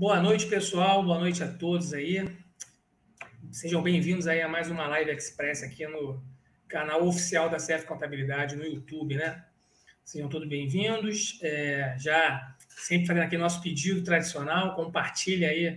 Boa noite, pessoal. Boa noite a todos aí. Sejam bem-vindos aí a mais uma Live Express aqui no canal oficial da CF Contabilidade no YouTube, né? Sejam todos bem-vindos. É, já sempre fazendo aqui nosso pedido tradicional, compartilhe aí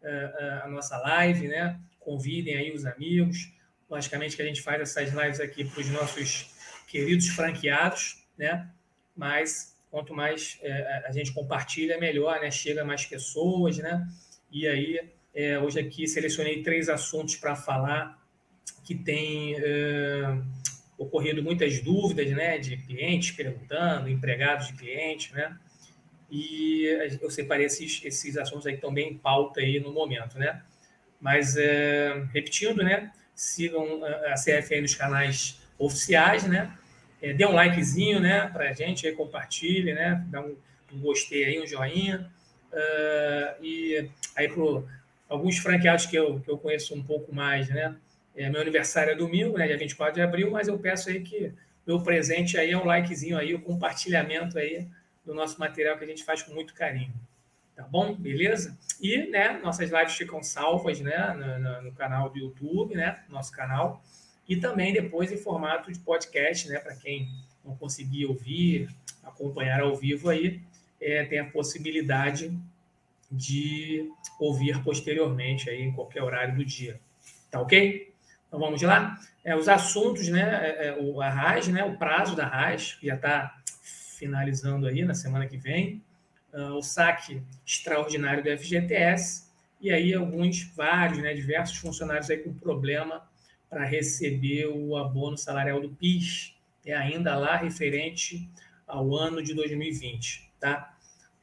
uh, a nossa live, né? Convidem aí os amigos. Logicamente que a gente faz essas lives aqui para os nossos queridos franqueados, né? Mas quanto mais é, a gente compartilha, melhor, né? Chega mais pessoas, né? E aí, é, hoje aqui selecionei três assuntos para falar que tem é, ocorrido muitas dúvidas, né? De clientes perguntando, empregados de clientes, né? E eu separei esses, esses assuntos aí que estão bem em pauta aí no momento, né? Mas, é, repetindo, né? Sigam a CF aí nos canais oficiais, né? É, dê um likezinho, né, para a gente, aí, compartilhe, né, dá um, um gostei aí, um joinha. Uh, e aí, para alguns franqueados que eu, que eu conheço um pouco mais, né, é, meu aniversário é domingo, né, dia 24 de abril, mas eu peço aí que meu presente aí é um likezinho aí, o um compartilhamento aí do nosso material que a gente faz com muito carinho. Tá bom? Beleza? E, né, nossas lives ficam salvas, né, no, no, no canal do YouTube, né, nosso canal e também depois em formato de podcast, né, para quem não conseguir ouvir, acompanhar ao vivo aí, é, tem a possibilidade de ouvir posteriormente aí em qualquer horário do dia. Tá ok? Então vamos lá? É, os assuntos, né? É, é o, a RAS, né? O prazo da RAS, que já está finalizando aí na semana que vem. Uh, o saque extraordinário do FGTS. E aí alguns, vários, né? Diversos funcionários aí com problema para receber o abono salarial do PIS, é ainda lá referente ao ano de 2020, tá?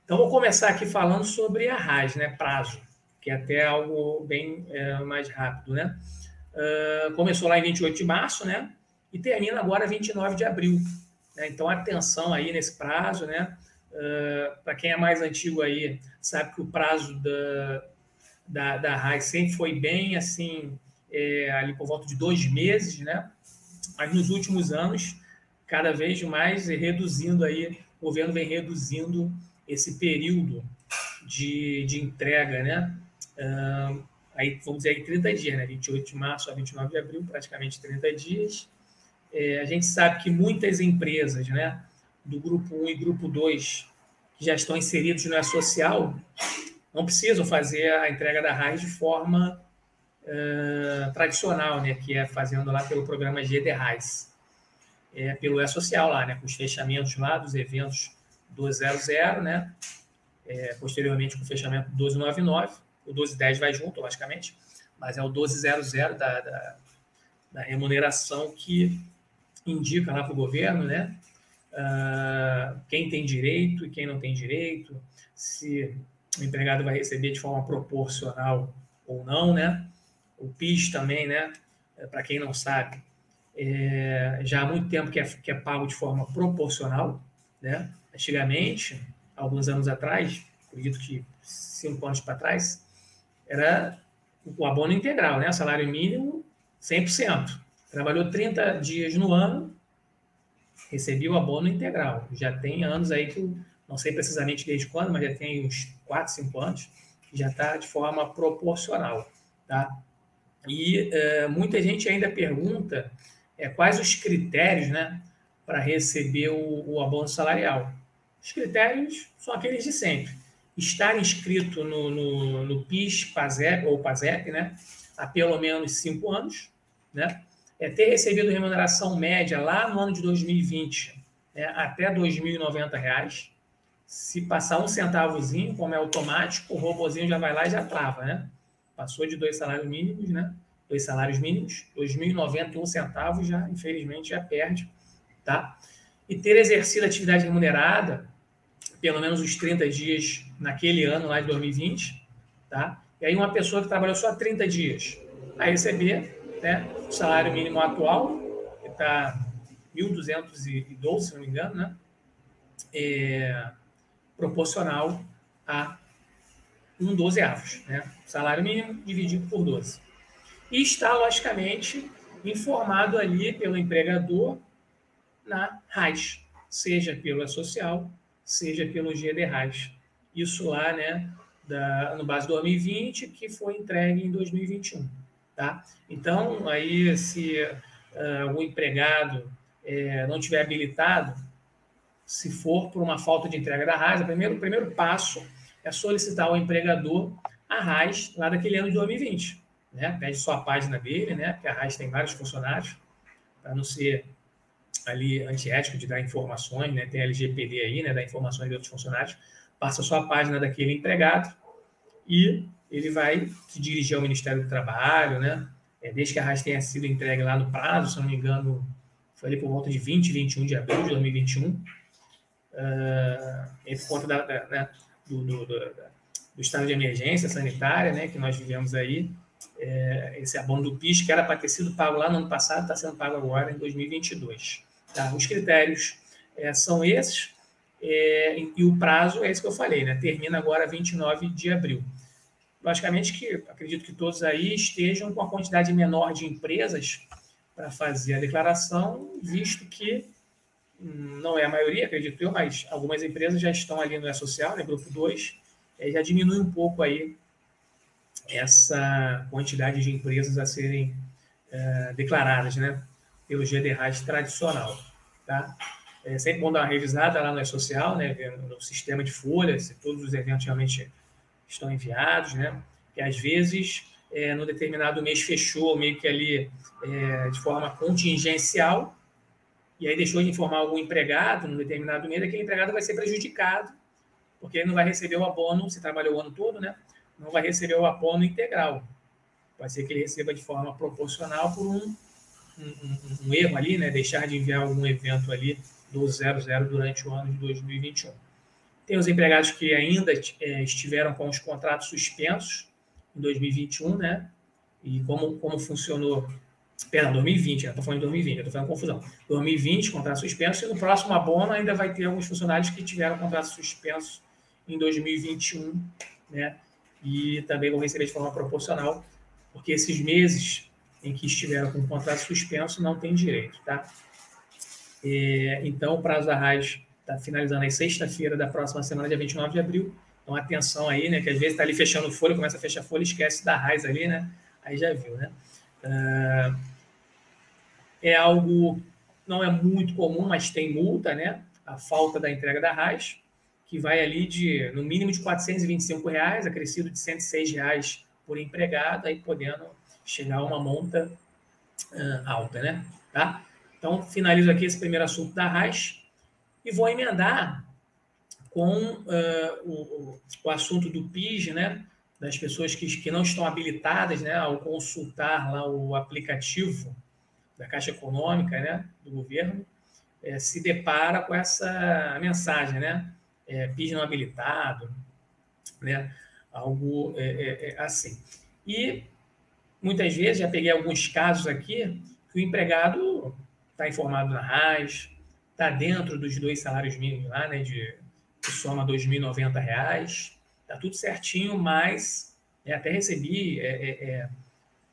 Então, vou começar aqui falando sobre a RAS, né? Prazo, que é até algo bem é, mais rápido, né? Uh, começou lá em 28 de março, né? E termina agora 29 de abril. Né? Então, atenção aí nesse prazo, né? Uh, para quem é mais antigo aí, sabe que o prazo da, da, da sempre foi bem, assim, é, ali por volta de dois meses, né? Mas nos últimos anos, cada vez mais reduzindo aí, o governo vem reduzindo esse período de, de entrega, né? Uh, aí, vamos dizer, aí 30 dias, né? 28 de março a 29 de abril, praticamente 30 dias. É, a gente sabe que muitas empresas, né, do grupo 1 e grupo 2, que já estão inseridos no E-Social, não precisam fazer a entrega da RAIS de forma uh, tradicional, né, que é fazendo lá pelo programa GDRAIS, é, pelo E-Social lá, né, com os fechamentos lá dos eventos 200, né, é, posteriormente com o fechamento 1299, o 1210 vai junto, logicamente, mas é o 1200 da, da, da remuneração que indica lá para o governo, né, uh, quem tem direito e quem não tem direito, se o empregado vai receber de forma proporcional ou não, né? O PIS também, né? É, Para quem não sabe, é, já há muito tempo que é, que é pago de forma proporcional, né? Antigamente, alguns anos atrás, acredito que cinco anos para trás, era o abono integral, né? Salário mínimo 100%. Trabalhou 30 dias no ano, recebia o abono integral. Já tem anos aí que, não sei precisamente desde quando, mas já tem uns 4, 5 anos, já está de forma proporcional, tá? E é, muita gente ainda pergunta é, quais os critérios né, para receber o, o, abono salarial. Os critérios são aqueles de sempre. Estar inscrito no, no, no PIS, PASEP ou PASEP né, há pelo menos cinco anos, né, é ter recebido remuneração média lá no ano de 2020 né, até R$ 2.090. Se passar um centavozinho, como é automático, o robozinho já vai lá e já trava, né? Passou de dois salários mínimos, né? Dois salários mínimos, 2.091 centavos já, infelizmente, já perde, tá? E ter exercido atividade remunerada, pelo menos os 30 dias naquele ano lá de 2020, tá? E aí uma pessoa que trabalhou só 30 dias vai receber, né, o salário mínimo atual, que está 1.212, se não me engano, né? É, proporcional a um dozeavos, né? Salário mínimo dividido por 12. E está, logicamente, informado ali pelo empregador na RAIS, seja pelo social, seja pelo GD RAIS. Isso lá, né, da, no base 2020 que foi entregue em 2021. Tá? Então, aí, se uh, o empregado é, não tiver habilitado, se for por uma falta de entrega da RAIS, o primeiro, o primeiro passo é solicitar ao empregador a RAIS lá daquele ano de 2020. Né? Pede só a página dele, né? porque a RAIS tem vários funcionários, para não ser ali antiético de dar informações, né? tem LGPD aí, né? dar informações de outros funcionários, passa só a página daquele empregado e ele vai se dirigir ao Ministério do Trabalho, né? É, desde que a RAIS tenha sido entregue lá no prazo, se não me engano, foi ali por volta de 20, 21 de abril de 2021, uh, por conta da, da, né, do, do, do, do, estado de emergência sanitária né, que nós vivemos aí, é, esse abono do PIS, que era para ter sido pago lá no ano passado, está sendo pago agora em 2022. Tá? Os critérios é, são esses, é, e o prazo é esse que eu falei, né? termina agora 29 de abril. Logicamente que acredito que todos aí estejam com a quantidade menor de empresas para fazer a declaração, visto que não é a maioria, acredito eu, mas algumas empresas já estão ali no E-Social, né, grupo 2, é, já diminui um pouco aí essa quantidade de empresas a serem é, declaradas, né, pelo GDRAS tradicional, tá? É sempre bom dar uma revisada lá no E-Social, né, no sistema de folhas, se todos os eventos realmente estão enviados, né, que às vezes é, no determinado mês fechou meio que ali é, de forma contingencial, e aí deixou de informar algum empregado no determinado mês, aquele empregado vai ser prejudicado, porque ele não vai receber o abono, se trabalhou o ano todo, né? Não vai receber o abono integral. Pode ser que ele receba de forma proporcional por um, um, um, um erro ali, né? Deixar de enviar algum evento ali do 00 durante o ano de 2021. Tem os empregados que ainda é, estiveram com os contratos suspensos, em 2021, né? E como, como funcionou. Perdão, 2020, eu estou falando de 2020, eu estou fazendo confusão. 2020, contrato suspenso, e no próximo abono ainda vai ter alguns funcionários que tiveram contrato suspenso em 2021, né? E também vão receber de forma proporcional, porque esses meses em que estiveram com contrato suspenso não tem direito, tá? É, então, o prazo da RAIS está finalizando aí sexta-feira da próxima semana, dia 29 de abril. Então, atenção aí, né? Que às vezes está ali fechando folha, começa a fechar folha, esquece da raiz ali, né? Aí já viu, né? Uh, é algo não é muito comum, mas tem multa, né? A falta da entrega da raiz, que vai ali de no mínimo de 425 reais, acrescido de 106 reais por empregado, aí podendo chegar a uma monta uh, alta, né? Tá? Então, finalizo aqui esse primeiro assunto da raiz e vou emendar com uh, o, o, assunto do PIS, né? Das pessoas que, que não estão habilitadas, né? Ao consultar lá o aplicativo da Caixa Econômica, né? Do governo, é, se depara com essa mensagem, né? É, PIS não habilitado, né? Algo é, assim. E muitas vezes, já peguei alguns casos aqui, que o empregado está informado na RAS, está dentro dos dois salários mínimos lá, né? De que soma R$ 2.090. Está tudo certinho, mas né, até recebi é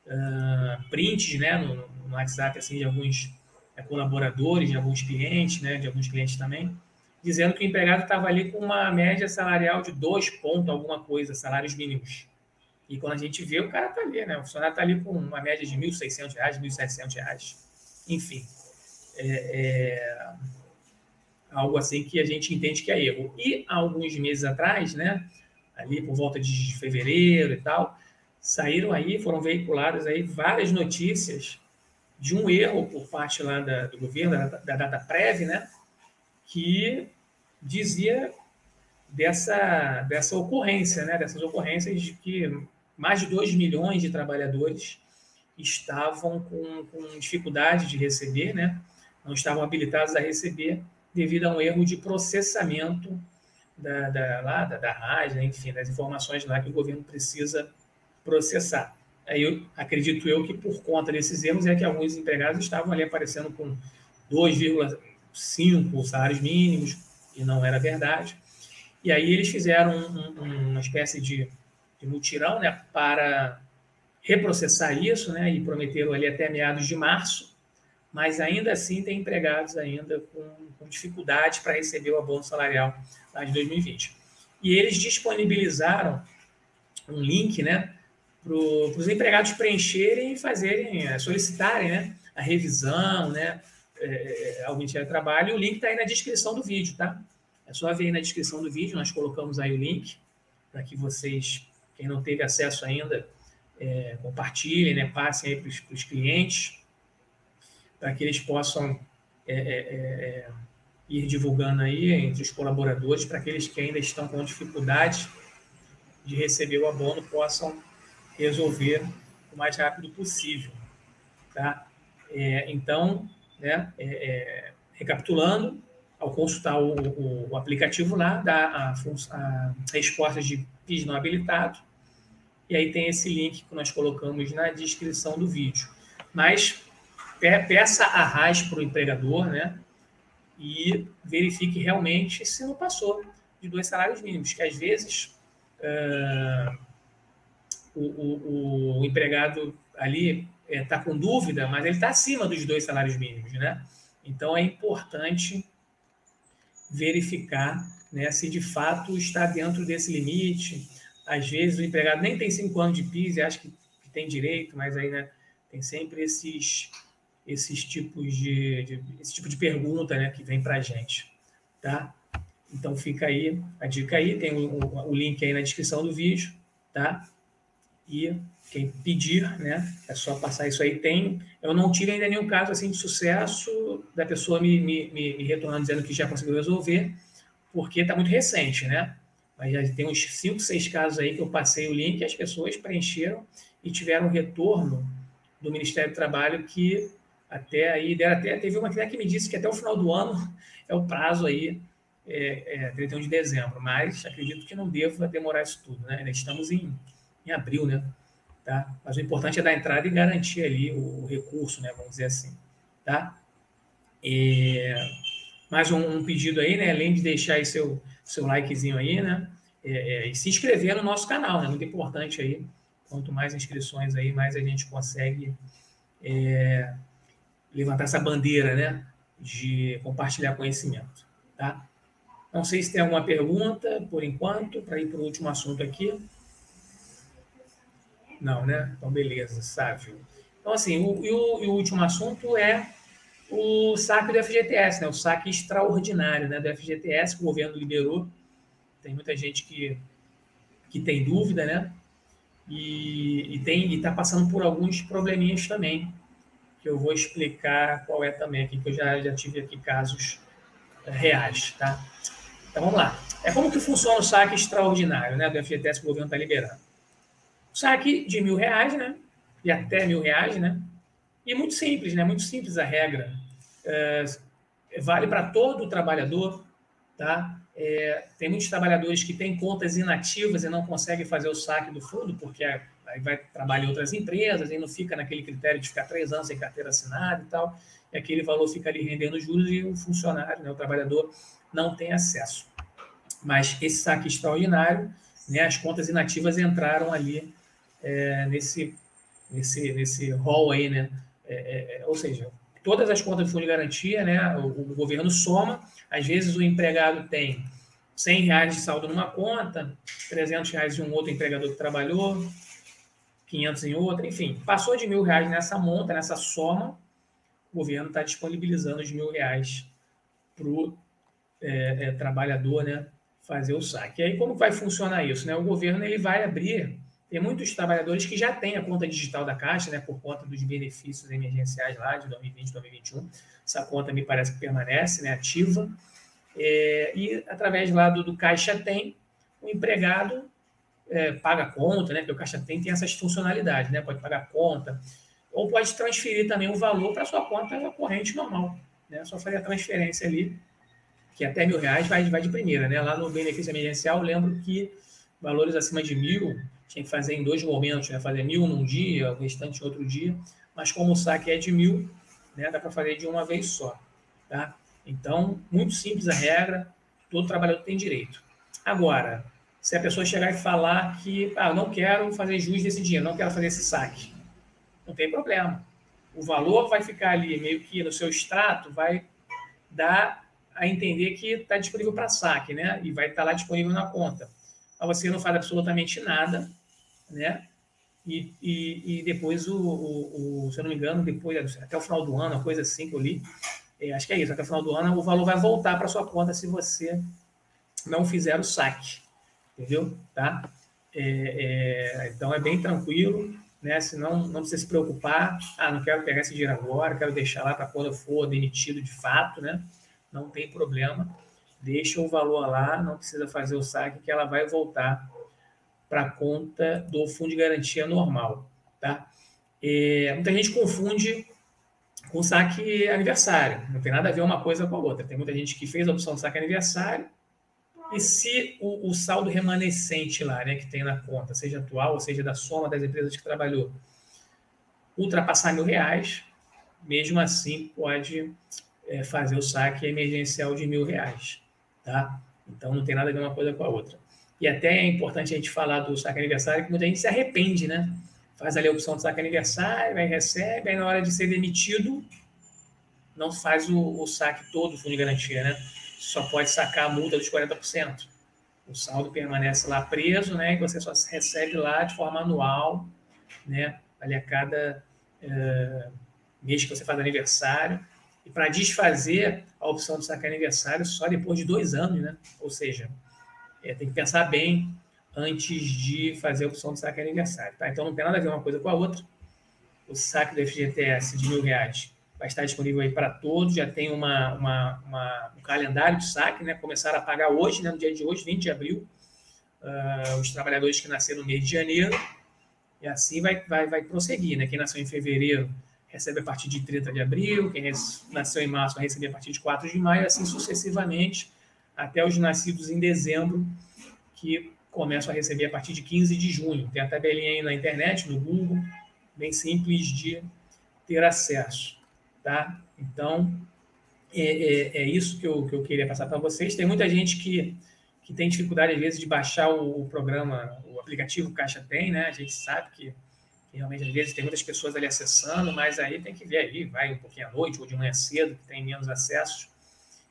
uh, prints né, no, no, WhatsApp assim, de alguns é, colaboradores, de alguns clientes, né, de alguns clientes também, dizendo que o empregado estava ali com uma média salarial de dois pontos, alguma coisa, salários mínimos. E quando a gente vê, o cara está ali, né? O funcionário está ali com uma média de R$ 1.600, R$ 1.700. Enfim. É, é, algo assim que a gente entende que é erro. E há alguns meses atrás, né, ali por volta de fevereiro e tal, saíram aí, foram veiculadas aí várias notícias de um erro por parte lá da, do governo, da, da data prévia, né, que dizia dessa, dessa ocorrência, né, dessas ocorrências de que mais de 2 milhões de trabalhadores estavam com, com dificuldade de receber, né, não estavam habilitados a receber devido a um erro de processamento da, da, lá, da, da rádio, enfim, das informações lá que o governo precisa processar. Aí eu acredito eu que por conta desses erros é que alguns empregados estavam ali aparecendo com 2,5 salários mínimos, e não era verdade. E aí eles fizeram um, um, uma espécie de, de mutirão né, para reprocessar isso, né, e prometeram ali até meados de março mas ainda assim tem empregados ainda com, com dificuldade para receber o abono salarial lá de 2020. E eles disponibilizaram um link, né, para os empregados preencherem e fazerem, é, solicitarem, né, a revisão, né, é, ao Ministério do Trabalho. O link está aí na descrição do vídeo, tá? É só ver aí na descrição do vídeo, nós colocamos aí o link para que vocês, quem não teve acesso ainda, é, compartilhem, né, passem aí para os clientes, para que eles possam é, é, é, ir divulgando aí entre os colaboradores, para aqueles que ainda estão com dificuldade de receber o abono possam resolver o mais rápido possível. Tá? É, então, né, é, é, recapitulando, ao consultar o, o, o, aplicativo lá, dá a, a resposta de PIS não habilitado, e aí tem esse link que nós colocamos na descrição do vídeo. Mas peça arras para o empregador, né? E verifique realmente se não passou de dois salários mínimos, que às vezes uh, o, o, o, empregado ali está eh, com dúvida, mas ele está acima dos dois salários mínimos, né? Então é importante verificar né, se de fato está dentro desse limite. Às vezes o empregado nem tem cinco anos de PIS e acha que, que tem direito, mas aí né, tem sempre esses, esses tipos de, de, esse tipo de pergunta né, que vem para a gente. Tá? Então fica aí a dica aí, tem o, o, o, link aí na descrição do vídeo, tá? E quem pedir, né, é só passar isso aí. Tem, eu não tive ainda nenhum caso assim de sucesso da pessoa me, me, me, retornando dizendo que já conseguiu resolver, porque está muito recente, né? Mas já tem uns 5, 6 casos aí que eu passei o link e as pessoas preencheram e tiveram retorno do Ministério do Trabalho que até aí, até, teve uma que me disse que até o final do ano é o prazo aí é, é, 31 de dezembro, mas acredito que não deva demorar isso tudo, né? Ainda estamos em, em abril, né? Tá? Mas o importante é dar entrada e garantir ali o, recurso, né? Vamos dizer assim, tá? E, mais um, um, pedido aí, né? Além de deixar aí seu, seu likezinho aí, né? É, é, e se inscrever no nosso canal, né? Muito importante aí. Quanto mais inscrições aí, mais a gente consegue é, levantar essa bandeira, né? De compartilhar conhecimento, tá? Não sei se tem alguma pergunta, por enquanto, para ir para o último assunto aqui. Não, né? Então, beleza, Sávio. Então, assim, o, e, o, e o último assunto é o saque do FGTS, né? o saque extraordinário né? do FGTS que o governo liberou. Tem muita gente que, que tem dúvida, né? E, e tem está passando por alguns probleminhas também, que eu vou explicar qual é também aqui, que eu já, já tive aqui casos é, reais, tá? Então vamos lá. É como que funciona o saque extraordinário né, do FGTS que o governo está liberando. O saque de mil reais, né? E até mil reais, né? E muito simples, né? Muito simples a regra. É, vale para todo trabalhador, tá? É, tem muitos trabalhadores que têm contas inativas e não conseguem fazer o saque do fundo, porque aí vai trabalhar em outras empresas e não fica naquele critério de ficar três anos sem carteira assinada e tal, e aquele valor fica ali rendendo juros e o funcionário, né, o trabalhador, não tem acesso. Mas esse saque extraordinário, né, as contas inativas entraram ali é, nesse, nesse, nesse rol aí, né? É, é, é, ou seja, todas as contas de fundo de garantia, né, o, o, governo soma, às vezes o empregado tem 100 reais de saldo numa conta, 300 reais de um outro empregador que trabalhou, 500 em outra, enfim, passou de mil reais nessa monta, nessa soma, o governo está disponibilizando os mil reais para o é, é, trabalhador né, fazer o saque. E aí, como vai funcionar isso? Né? O governo ele vai abrir, tem muitos trabalhadores que já têm a conta digital da Caixa, né, por conta dos benefícios emergenciais lá de 2020, 2021. Essa conta me parece que permanece né, ativa. É, e através lá do, do Caixa Tem, o empregado é, paga conta, né? Porque o Caixa Tem tem essas funcionalidades, né? Pode pagar conta, ou pode transferir também o valor para sua conta corrente normal, né? Só fazer a transferência ali que até mil reais vai, vai de primeira, né? Lá no benefício emergencial, lembro que valores acima de mil tinha que fazer em dois momentos, né? Fazer mil num dia, o restante outro dia. Mas como o saque é de mil, né? Dá para fazer de uma vez só, tá? Então, muito simples a regra, todo trabalhador tem direito. Agora, se a pessoa chegar e falar que, ah, não quero fazer jus desse dinheiro, não quero fazer esse saque, não tem problema. O valor vai ficar ali meio que no seu extrato, vai dar a entender que está disponível para saque, né? E vai estar tá lá disponível na conta. Mas você não faz absolutamente nada, né? E, e, e depois, o, o, o, se eu não me engano, depois, até o final do ano, uma coisa assim que eu li, é, acho que é isso, até o final do ano o valor vai voltar para sua conta se você não fizer o saque, entendeu? Tá? É, é, então é bem tranquilo, né? Senão não precisa se preocupar. Ah, não quero pegar esse dinheiro agora, quero deixar lá para quando eu for demitido de fato, né? Não tem problema. Deixa o valor lá, não precisa fazer o saque, que ela vai voltar para a conta do fundo de garantia normal, tá? É, muita gente confunde com saque aniversário. Não tem nada a ver uma coisa com a outra. Tem muita gente que fez a opção de saque aniversário e se o, o, saldo remanescente lá, né, que tem na conta, seja atual ou seja da soma das empresas que trabalhou, ultrapassar mil reais, mesmo assim pode é, fazer o saque emergencial de mil reais, tá? Então não tem nada a ver uma coisa com a outra. E até é importante a gente falar do saque aniversário, que muita gente se arrepende, né? Faz ali a opção de saque aniversário, aí recebe, aí na hora de ser demitido, não faz o, o saque todo do fundo de garantia, né? Só pode sacar a multa dos 40%. O saldo permanece lá preso, né? E você só recebe lá de forma anual, né? Ali a cada é, mês que você faz aniversário. E para desfazer a opção de sacar aniversário só depois de dois anos, né? Ou seja, é, tem que pensar bem antes de fazer a opção de saque aniversário. Tá? Então não tem nada a ver uma coisa com a outra. O saque do FGTS de mil reais vai estar disponível aí para todos. Já tem uma, uma, uma, um calendário de saque, né? Começaram a pagar hoje, né? no dia de hoje, 20 de abril, uh, os trabalhadores que nasceram no mês de janeiro. E assim vai, vai, vai prosseguir. Né? Quem nasceu em fevereiro recebe a partir de 30 de abril, quem nasceu em março vai receber a partir de 4 de maio, assim sucessivamente até os nascidos em dezembro, que começam a receber a partir de 15 de junho. Tem a tabelinha aí na internet, no Google, bem simples de ter acesso. Tá? Então, é, é, é isso que eu, que eu queria passar para vocês. Tem muita gente que, que tem dificuldade, às vezes, de baixar o, o programa, o aplicativo Caixa Tem, né? A gente sabe que, que, realmente, às vezes, tem muitas pessoas ali acessando, mas aí tem que ver aí, vai um pouquinho à noite ou de manhã cedo, que tem menos acessos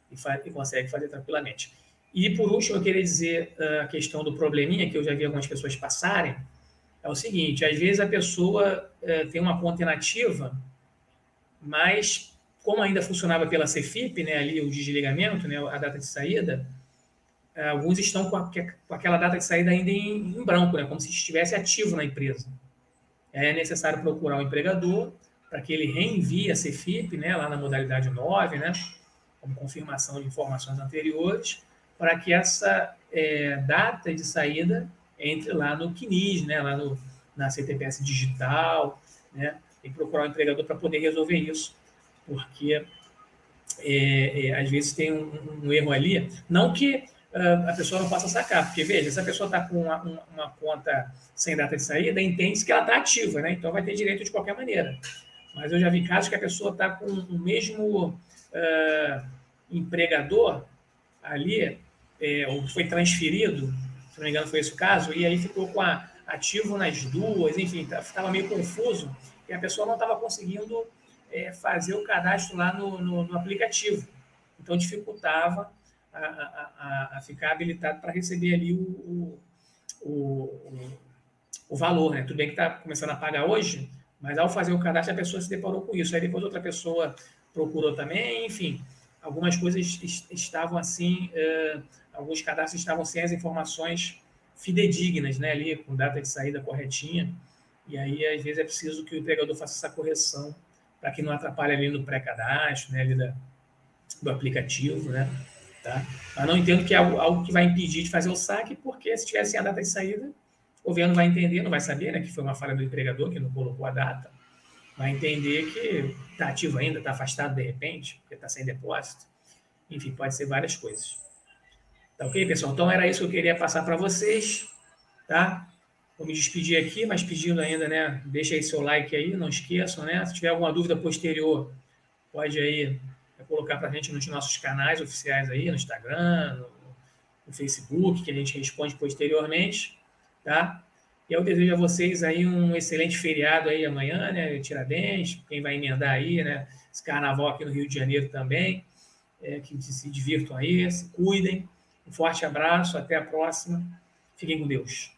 e, e consegue fazer tranquilamente. E, por último, eu queria dizer ah, a questão do probleminha que eu já vi algumas pessoas passarem. É o seguinte, às vezes a pessoa uh, tem uma conta inativa, mas como ainda funcionava pela Cefip, né, ali o desligamento, né, a data de saída, uh, alguns estão com, a, com, aquela data de saída ainda em, em branco, né, como se estivesse ativo na empresa. É necessário procurar o um empregador para que ele reenvie a Cefip, né, lá na modalidade 9, né, como confirmação de informações anteriores, para que essa é, data de saída entre lá no CNIS, né, lá no, na CTPS digital, né, tem que procurar um empregador para poder resolver isso, porque é, é, às vezes tem um, um, erro ali, não que uh, a pessoa não possa sacar, porque veja, se a pessoa está com uma, uma, conta sem data de saída, entende que ela está ativa, né, então vai ter direito de qualquer maneira. Mas eu já vi casos que a pessoa está com o mesmo uh, empregador ali, é, ou foi transferido, se não me engano foi esse o caso, e aí ficou com a ativo nas duas, enfim, estava tá, meio confuso, e a pessoa não estava conseguindo é, fazer o cadastro lá no, no, no aplicativo. Então, dificultava a, a, a, ficar habilitado para receber ali o, o, o, o valor. Né? Tudo bem que está começando a pagar hoje, mas ao fazer o cadastro, a pessoa se deparou com isso. Aí depois outra pessoa procurou também, enfim algumas coisas estavam assim, uh, alguns cadastros estavam sem as informações fidedignas, né, ali com data de saída corretinha, e aí às vezes é preciso que o empregador faça essa correção para que não atrapalhe ali no pré-cadastro, né, ali da, do aplicativo, né, tá? Mas não entendo que é algo, algo que vai impedir de fazer o saque, porque se tivesse a data de saída, o governo vai entender, não vai saber, né, que foi uma falha do empregador que não colocou a data, vai entender que está ativo ainda, está afastado de repente, porque está sem depósito. Enfim, pode ser várias coisas. Tá ok, pessoal? Então era isso que eu queria passar para vocês, tá? Vou me despedir aqui, mas pedindo ainda, né? Deixa aí seu like aí, não esqueçam, né? Se tiver alguma dúvida posterior, pode aí colocar para a gente nos nossos canais oficiais aí, no Instagram, no, no Facebook, que a gente responde posteriormente, tá? E eu desejo a vocês aí um excelente feriado aí amanhã, né? Tiradentes, quem vai emendar aí, né? Esse carnaval aqui no Rio de Janeiro também. É, que se divirtam aí, se cuidem. Um forte abraço, até a próxima. Fiquem com Deus.